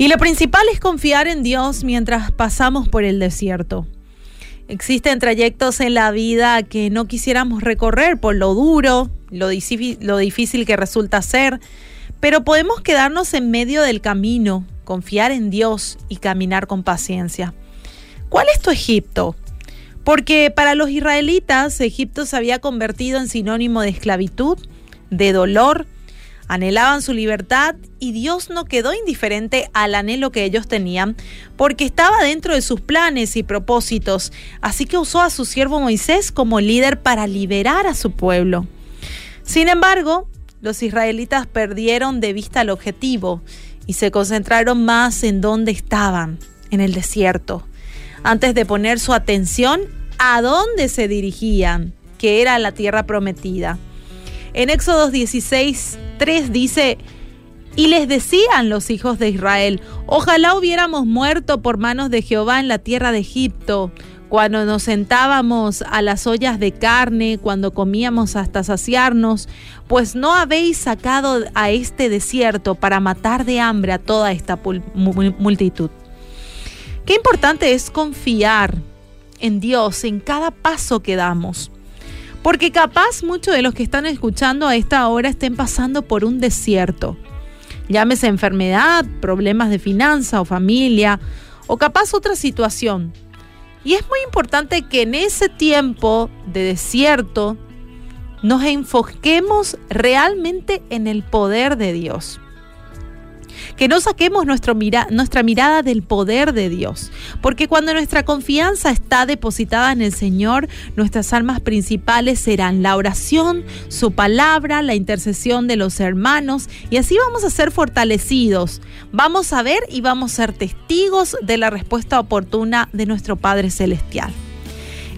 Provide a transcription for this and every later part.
Y lo principal es confiar en Dios mientras pasamos por el desierto. Existen trayectos en la vida que no quisiéramos recorrer por lo duro, lo, difícil que resulta ser, pero podemos quedarnos en medio del camino, confiar en Dios y caminar con paciencia. ¿Cuál es tu Egipto? Porque para los israelitas Egipto se había convertido en sinónimo de esclavitud, de dolor, anhelaban su libertad y Dios no quedó indiferente al anhelo que ellos tenían, porque estaba dentro de sus planes y propósitos, así que usó a su siervo Moisés como líder para liberar a su pueblo. Sin embargo, los israelitas perdieron de vista el objetivo y se concentraron más en dónde estaban, en el desierto, antes de poner su atención a dónde se dirigían, que era la tierra prometida. En Éxodo 16, 3 dice, y les decían los hijos de Israel, ojalá hubiéramos muerto por manos de Jehová en la tierra de Egipto, cuando nos sentábamos a las ollas de carne, cuando comíamos hasta saciarnos, pues no habéis sacado a este desierto para matar de hambre a toda esta multitud. Qué importante es confiar en Dios en cada paso que damos. Porque capaz muchos de los que están escuchando a esta hora estén pasando por un desierto. Llámese enfermedad, problemas de finanza o familia, o capaz otra situación. Y es muy importante que en ese tiempo de desierto nos enfoquemos realmente en el poder de Dios que no saquemos nuestra mirada del poder de Dios, porque cuando nuestra confianza está depositada en el Señor, nuestras armas principales serán la oración, su palabra, la intercesión de los hermanos, y así vamos a ser fortalecidos. Vamos a ver y vamos a ser testigos de la respuesta oportuna de nuestro Padre Celestial.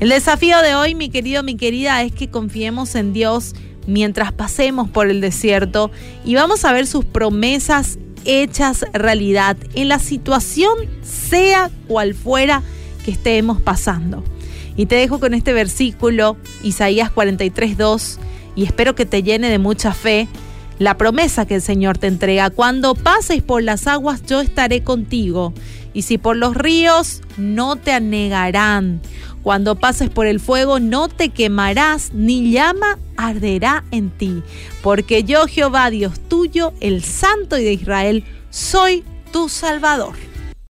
El desafío de hoy, mi querido, mi querida, es que confiemos en Dios mientras pasemos por el desierto y vamos a ver sus promesas hechas realidad en la situación, sea cual fuera que estemos pasando. Y te dejo con este versículo, Isaías 43, y espero que te llene de mucha fe la promesa que el Señor te entrega. Cuando pases por las aguas, yo estaré contigo. Y si por los ríos, no te anegarán. Cuando pases por el fuego no te quemarás, ni llama arderá en ti, porque yo Jehová Dios tuyo, el Santo de Israel, soy tu Salvador.